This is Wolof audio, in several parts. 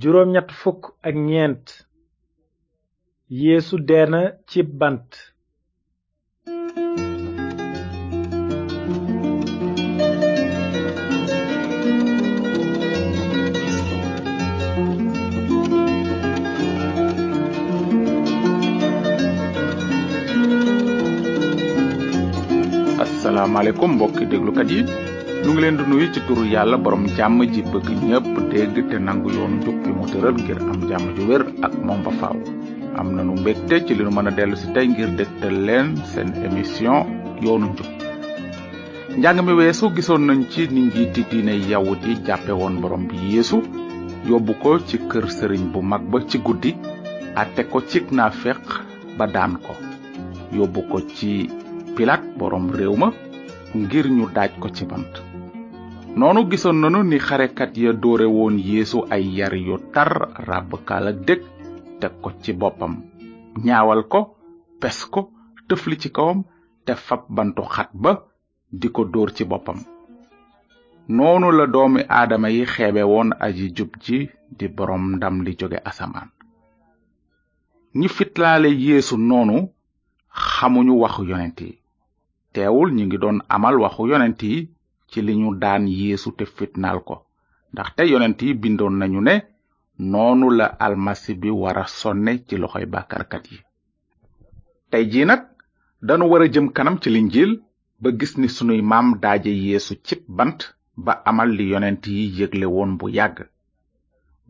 juróom ñett fukk ak ñeent yeesu dee na ci bant asalaamaaleykum mbokki déglukat yi nu ngi leen di nuyu ci turu yàlla borom jàmm ji bëgg ñëpp dégg te nangu yoonu jub bi mu tëral ngir am jàmm ju wér ak moom ba faaw am na nu mbégte ci li nu mën a dellu si tey ngir dégtal leen seen émission yoonu njub njàng mi weesu gisoon nañ ci ni njiiti diine yawut yi jàppe woon borom bi yeesu yóbbu ko ci kër sëriñ bu mag ba ci guddi àtte ko cig naa feq ba daan ko yóbbu ko ci pilaat borom réew ma ngir ñu daaj ko ci bant noonu gisoon nanu ni xarekat ya dóore woon yeesu ay yar yu tar ràbb kaala dég teg ko ci boppam ñaawal ko pes ko tëfli ci kawam te fab bantu xat ba di ko dóor ci boppam noonu la doomi aadama yi xeebe woon aji jub ji di boroom ndam li jóge asamaan ñi fitlaale yeesu noonu xamuñu waxu yonent yi teewul ñu ngi doon amal waxu yonent yi ci li ñu daan yeesu te fitnaal ko ndaxte yonent yi bindoon nañu ne noonu la almasi bi wara sonne ci loxoy bàkkarkat yi tey jii nag danu wara jëm kanam ci linjiil ba gis ni sunuy maam daaje yeesu cib bant ba amal li yonent yi yëgle woon bu yàgg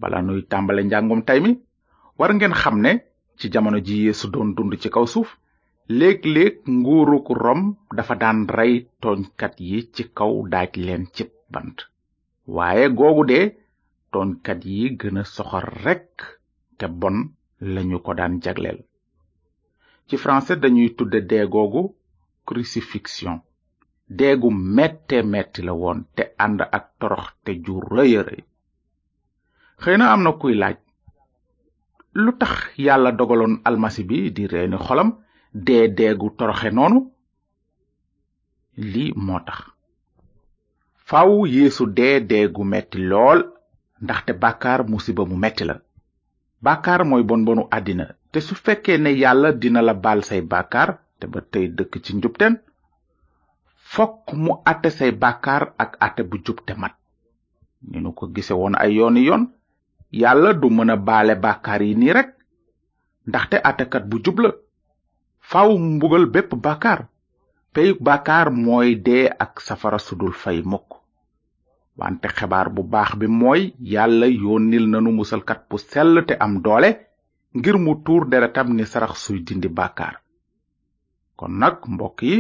bala nuy tàmbale njàngum tey mi war ngeen xam ne ci jamono ji yeesu doon dund ci kaw suuf léeg-léeg nguuruk rom dafa daan rey tooñkat yi ci kaw daaj leen ci bant waaye googu de tooñkat yi gën a soxor rekk te bon lañu ko daan jagleel ci français dañuy tudde dee googu crucifixion deegu mette metti la woon te ànd ak torox te ju rëy xëy na am na kuy laaj lu tax yàlla dogaloon almasi bi di reeni xolam dee deegu toroxe noonu lii moo tax faw yeesu dee deegu metti lool ndaxte bàkkaar musiba mu metti la bàkkaar mooy bon bonu àddina te su fekkee ne yàlla dina la baal say bàkkaar te ba tey dëkk ci njubteen fokk mu àtte say bàkkaar ak àtte bu jub te mat ni nu ko gise woon ay yooni yoon yàlla du mën a baale bàkkaar yi nii rek ndaxte àttekat bu jub la faaw mu mbugal bépp bàkkaar peyug bàkkaar mooy dee ak safara sudul fay mukk wante xebaar bu baax bi mooy yàlla yónnil nanu musalkat bu sell te am doole ngir mu tuur deretam ni sarax suy dindi bàkkaar kon nag mbokk yi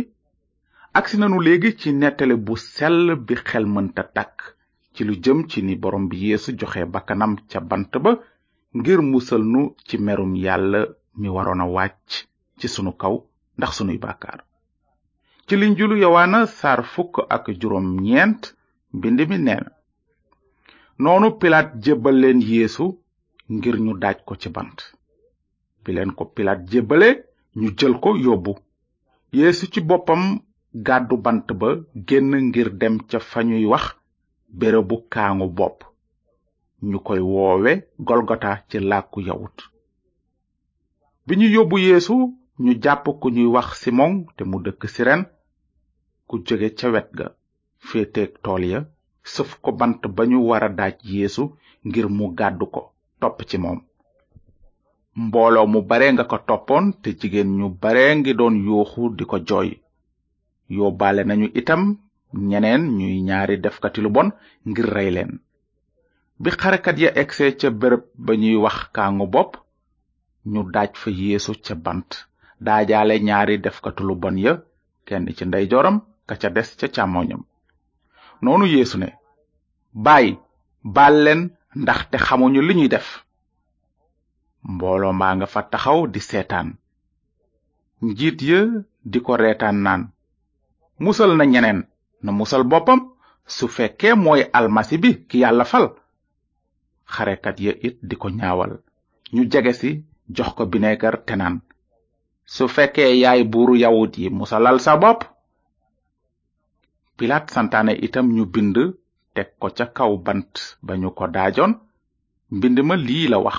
agsi nanu léegi ci nettale bu sell bi xel mënta takk ci lu jëm ci ni borom bi yeesu joxe bakkanam ca bant ba ngir musal nu ci merum yàlla mi waroon a wàcc ci sunu kaw ndax sunuy bàkkaar ci linjilu yowaana saar fukk ak juróom ñeent mbind mi nee na noonu pilaat jébbal leen yeesu ngir ñu daaj ko ci bant bi leen ko pilaat jébbale ñu jël ko yóbbu yeesu ci boppam gàddu bant ba génn ngir dem ca fa ñuy wax bérébu kaangu bopp ñu koy woowe golgota ci làkku yawut bi ñu yóbbu yeesu ñu jàpp ku ñuy wax simon te mu dëkk siren ku jóge ca wet ga féeteeg tool ya sëf ko bant ba ñu war a daaj yeesu ngir mu gàddu ko topp ci moom mbooloo mu bare nga ko toppoon te jigéen ñu bare ngi doon yuuxu di ko jooy yóbbaale nañu itam ñeneen ñuy ñaari defkati lu bon ngir rey leen bi xarekat ya egsee ca bërëb ba ñuy wax kàngu bopp ñu daaj fa yeesu ca bant daajaale ñaari defkatu lu bon ya kenn ci ndeyjooram ka ca des ca càmmooñam noonu yeesu ne baay baal leen ndaxte xamuñu li ñuy def mbooloo maa nga fa taxaw di seetaan njiit ya di ko reetaan naan musal na ñeneen na musal boppam su fekkee mooy almasi bi ki yàlla fal xarekat ya it di ko ñaawal ñu jege si jox ko bineegar te naan su fekkee yaay buuru yawut yi musalal sa bopp pilaat santaane itam ñu bind teg ko ca kaw bant ba ñu ko daajoon mbind ma lii la wax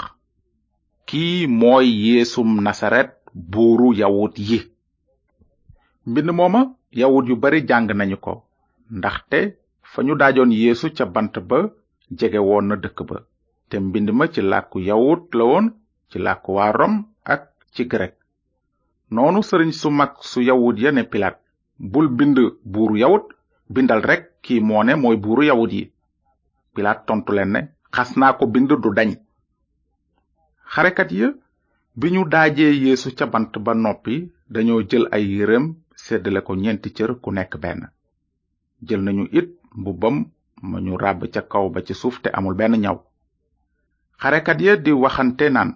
kii mooy yeesum nasaret buuru yawut yi mbind mooma yawut yu bari jàng nañu ko ndaxte fa ñu daajoon yeesu ca bant ba jege woon na dëkk ba te mbind ma ci làkku yawut la woon ci làkk waa rom ak ci grek noonu sëriñ su mag su yawut ya ne pilaat bul bind buuru yawut bindal rekk kii moo ne mooy buuru yawut yi pilaat tontu leen ne xas naa ko bind du dañ xarekat ya bi ñu daajee yeesu ca bant ba noppi dañoo jël ay yéreem seddale ko ñeenti cër ku nekk benn jël nañu it mbubbam ma ñu ràbb ca kaw ba ci suuf te amul benn ñaw xarekat ya di waxante naan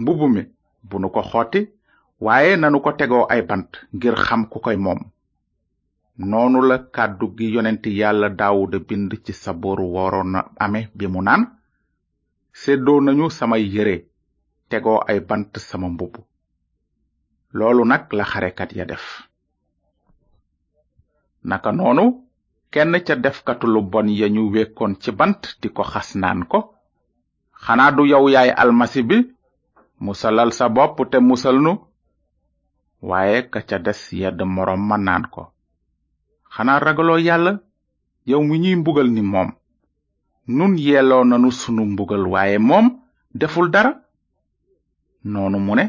mbubb mi bu nu ko xotti waaye nanu ko tegoo ay bant ngir xam ku koy moom noonu la kàddu gi yonent yàlla daawuda bind ci saboor waroon na ame bi mu naan séddoo nañu samay yére tegoo ay bant sama mbubb loolu nag la xarekat ya def naka noonu kenn ca defkatu lu bon ya ñu wékkoon ci bant di ko xas naan ko xanaa du yow yaay almasi bi musalal sa bopp te musal nu waaye ka ca des yedd moroom ma naan ko xanaa ragaloo yàlla yow mi ñuy mbugal ni moom nun yelloo nanu sunu mbugal waaye moom deful dara noonu mu ne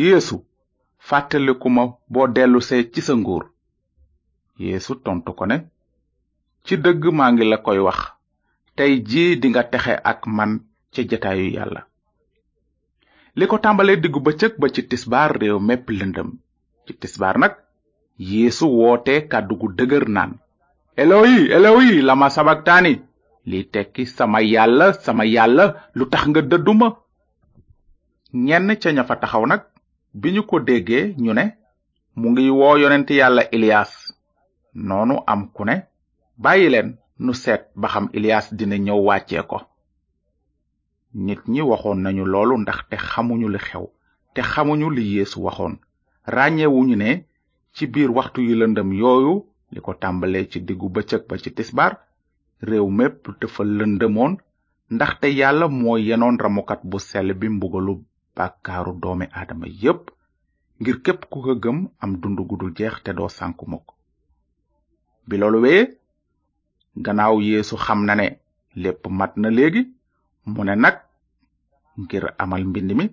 yeesu fàttaliku ma boo dellusee ci sa nguur yeesu tontu ko ne ci dëgg maa ngi la koy wax tey jii dinga texe ak man ca jataayu yàlla li ko tàmbalee diggu bëccëg ba ci tisbaar réew mépp lëndëm ci tisbaar nag yeesu woote kàddu gu dëgër naan eloyi eloyi lama sabaktaani li tekki sama yàlla sama yàlla lu tax nga dëdduma ñenn ca ña fa taxaw nag bi ñu ko déggee ñu ne mu ngi woo yonent yàlla ilias noonu am ku ne bàyyi leen nu seet ba xam ilias dina ñëw wàccee ko nit ñi waxoon nañu loolu ndaxte xamuñu li xew te xamuñu li yeesu waxoon ràññewuñu ne ci biir waxtu yu lëndëm yooyu li ko tàmbalee ci diggu bëccëg ba ci tisbaar réew mépp dafa lëndëmoon ndaxte yàlla moo yenoon ramukat bu sell bi mbugalu bàkkaaru doomi aadama yépp ngir képp ku ko gëm am dund gu dul jeex te doo sànku mukk bi loolu wee gannaaw yéesu xam na ne lépp mat na léegi mu ne nag ngir amal mbind mi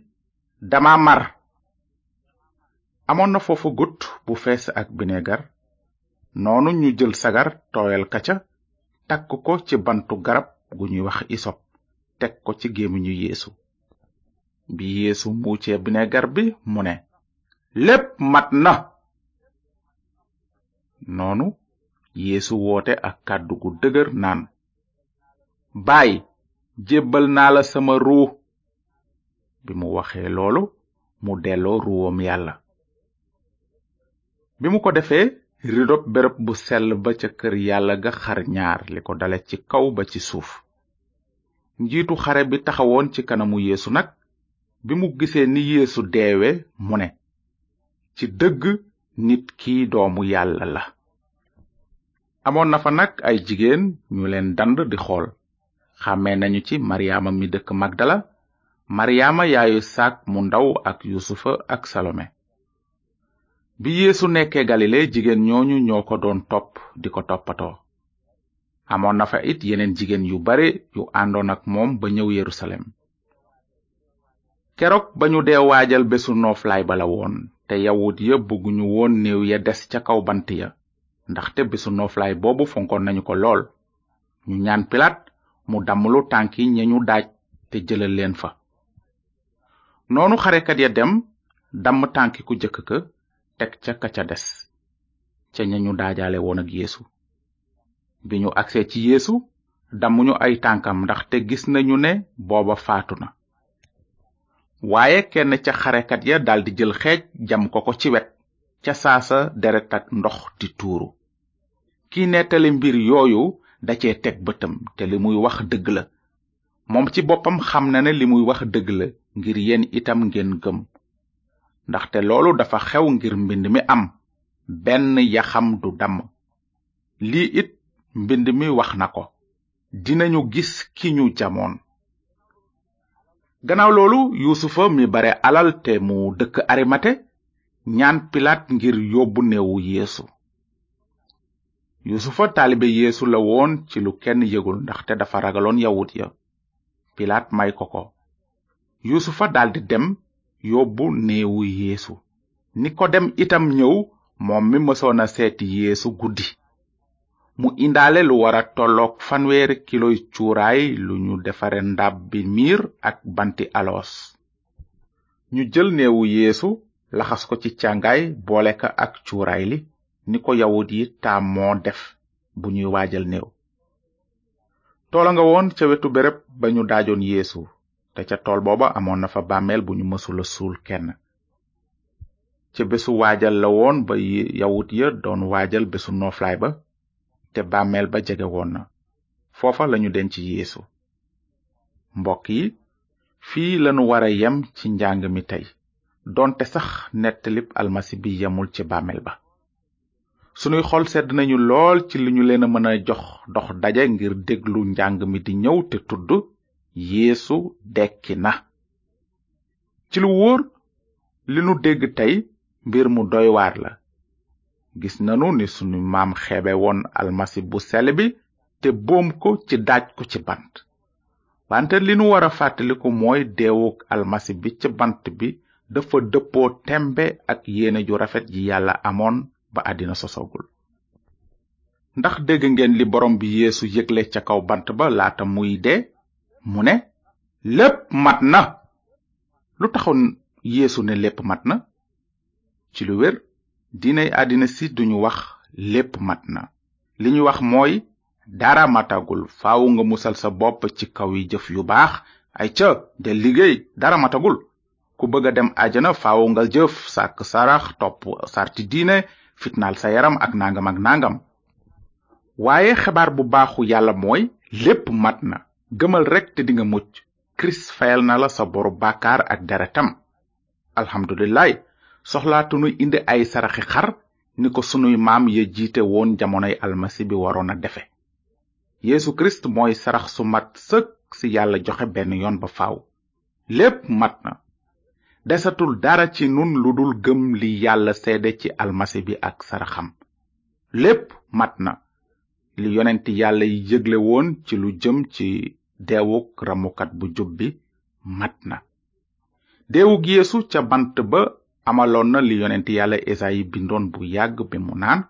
dama mar amoon na foofu gut bu fees ak bineegar noonu ñu jël sagar tooyal ka ca takk ko ci bantu garab gu ñuy wax isop teg ko ci gémmiñu yeesu bi yeesu muucee bineegar bi mu ne lépp mat na noonu yeesu woote ak kàddu gu dëgër naan baay jébbal naa la sama ruu bi mu waxee loolu mu delloo ruuwam yàlla bi mu ko defee ridob béréb bu sell ba ca kër yàlla ga xar ñaar li ko dale ci kaw ba ci suuf njiitu xare bi taxawoon ci kanamu yéesu nag bi mu gisee ni yeesu deewe mu ne ci dëgg nit ki doomu yàlla la amoon na fa nag ay jigéen ñu leen dand di xool xàmmee nañu ci maryaama mi dëkk magdala maryaama yaayu saak mu ndaw ak yusufa ak salome bi yeesu nekkee galile jigéen ñooñu ñoo ko doon topp di ko toppatoo amoon na fa it yeneen jigéen yu bare yu àndoon ak moom ba ñëw yerusalem keroog ba ñu dee waajal bésu nooflaay bala woon te yawut ya bëgguñu woon néew ya des ca kaw bant ya ndaxte bésu nooflaay boobu fonkoon nañu ko lool ñu ñaan pilaat mu dammlu tànki ña ñu daaj te jëlal leen fa noonu xarekat ya dem damm tànki ku jëkk ka teg ca ka ca des ca ña ñu daajaale woon ak yeesu bi ñu agsee ci yeesu damuñu ay tànkam ndaxte gis nañu ne booba faatu na waaye kenn ca xarekat ya daldi jël xeej jam ko ko ci wet ca saasa deret ak ndox di tuuru ki nettali mbir yooyu da cee teg bëtam te li muy wax dëgg la moom ci boppam xam na ne li muy wax dëgg la ngir yéen itam ngeen gëm ndaxte loolu dafa xew ngir mbind mi am benn yaxam du damm lii it mbind mi wax na ko dinañu gis ki ñu jamoon gannaaw loolu yuusufa mi bare alal te mu dëkk arimate ñaan pilaat ngir yóbbu neewu yeesu yuusufa taalibe yeesu la woon ci lu kenn yëgul ndaxte dafa ragaloon yawut ya pilaat may ko ko yuusufa daldi dem yóbbu néewu yeesu nikodem itam ñëw moom mi mësoon a seet yeesu guddi mu indaale lu wara tolloog fanweeri kiloy cuuraay lu ñu defare ndab bi miir ak banti aloos ñu jël néewu yeesu laxas ko ci càngaay boole ka ak cuuraay li ni ko yawut yi tàmmoo def bu ñuy waajal néew toola nga woon ca wetu béréb ba ñu daajoon yéesu te ca tool booba amoon na fa bàmmeel bu ñu mësula suul kenn ca bésu waajal la woon ba yawut ya doon waajal bésu nooflaay ba te bàmmeel ba jege woon na foofa lañu denc yéesu mbokk yi fii lanu wara yem ci njàng mi tey doonte sax nettalib almasi bi yemul ci bàmmeel ba sunuy xol sedd nañu lool ci li ñu leen a mën a jox dox daje ngir déglu njàng mi di ñëw te tudd yéesu dekki na ci lu wóor li nu dégg tey mbir mu doy waar la gis nanu ni sunu maam xeebe woon almasi bu sell bi te boom ko ci daaj ko ci bant wante li nu war a fàttaliku mooy deewuk almasi bi ci bant bi dafa dëppoo tembe ak yéene ju rafet ji yàlla amoon ba àddina sosogul ndax dégg ngeen li borom bi yéesu yëgle ca kaw bant ba laata muy dee mu ne lépp mat na lu taxoon yéesu ne lépp mat na ci lu wér diinay àddina si duñu wax lépp mat na li ñu wax mooy dara matagul faaw nga musal sa bopp ci kaw yi jëf yu baax ay ca de liggéey dara matagul ku bëgg a dem ajana faaw nga jëf sàkk sarax topp sarti diine fitnaal sa yaram ak nangam ak nangam waaye xebaar bu baaxu yàlla mooy lépp mat na gëmal rekk te dinga mucc kirist fayal na la sa boru bàkkaar ak deretam alhamdulilaay soxlaatunu indi ay saraxi xar ni ko sunuy maam ya jiite woon jamonoy almasi bi waroon a defe yeesu kirist mooy sarax su mat sëkk si yàlla joxe benn yoon ba faaw lépp mat na desatul dara ci nun lu dul gëm li yàlla seede ci almasi bi ak saraxam lépp mat na li yonent yàlla yi yëgle woon ci lu jëm ci deewuk ramukat bu jub bi mat na deewug yeesu ca bant ba amaloon na li yonent yàlla esayi bindoon bu yàgg bi mu naan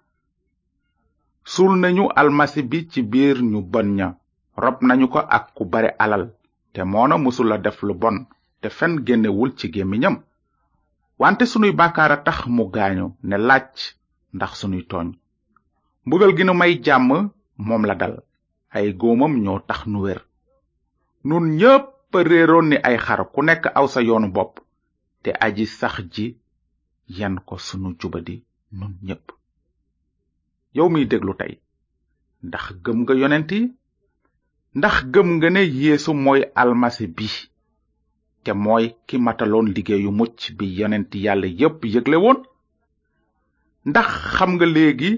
suul nañu almasi bi ci biir ñu bon ña rob nañu ko ak ku bare alal te moona mësula def lu bon te fen génnewul ci gémmiñam wante sunuy bàkkaar a tax mu gaañu ne laaj ndax sunuy tooñ mbugal gi nu may jàmm moom la dal ay góomam ñoo tax nu wér nun ñépp réeroon ni ay xar ku nekk aw sa yoonu bopp te aji sax ji yan ko sunu jubadi nun ñépp yow miy déglu tey ndax gëm nga yonent yi ndax gëm nga ne yéesu mooy almasi bi te mooy ki mataloon liggéeyu mucc bi yonent yàlla yépp yëgle woon ndax xam nga léegi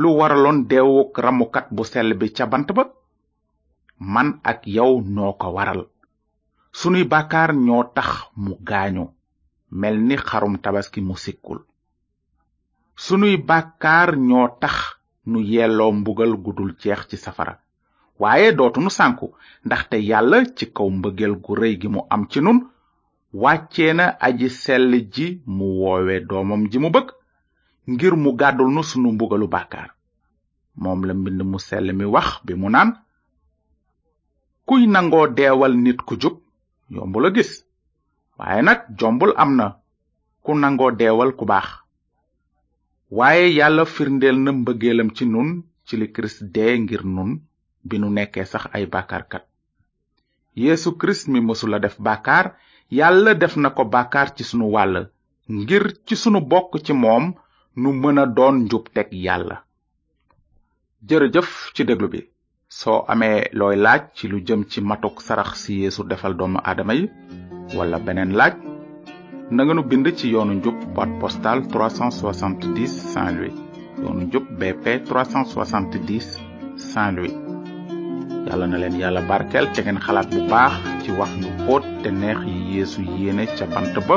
lu waraloon deewuk ramukat bu sell bi ca bant ba man ak yow noo ko waral sunuy bàkkaar ñoo tax mu gaañu mel ni xarum tabaski mu sikkul sunuy bàkkaar ñoo tax nu yelloo mbugal gudul jeex ci safara waaye dootunu sànku ndaxte yàlla ci kaw mbëggeel gu rëy gi mu am ci nun wàccee na aji sell ji mu woowe doomam ji mu bëgg ngir mu gàddul nu sunu mbugalu bàkkaar moom la mbind mu sell mi wax bi mu naan kuy nangoo deewal nit ku jub yombul a gis waaye nag jombul am na ku nangoo deewal ku baax waaye yàlla firndeel na mbëggeelam ci nun ci li kirist dee ngir nun bi nu nekkee sax ay bàkkaarkat yeesu kirist mi mosula def bàkkaar yàlla def na ko bàkkaar ci sunu wàll ngir ci sunu bokk ci moom nu mën a doon njub teg yàlla jërëjëf ci déglu bi soo amee looy laaj ci lu jëm ci matuk sarax si yeesu defal doomu aadama yi wala beneen laaj na nga nu bind ci yoonu njub boîte postale 370 saint louis yoonu njub bp 370 saint louis yàlla na leen yàlla barkeel te ngeen xalaat bu baax ci wax yu xóot te neex yi yeesu yéene ca bant ba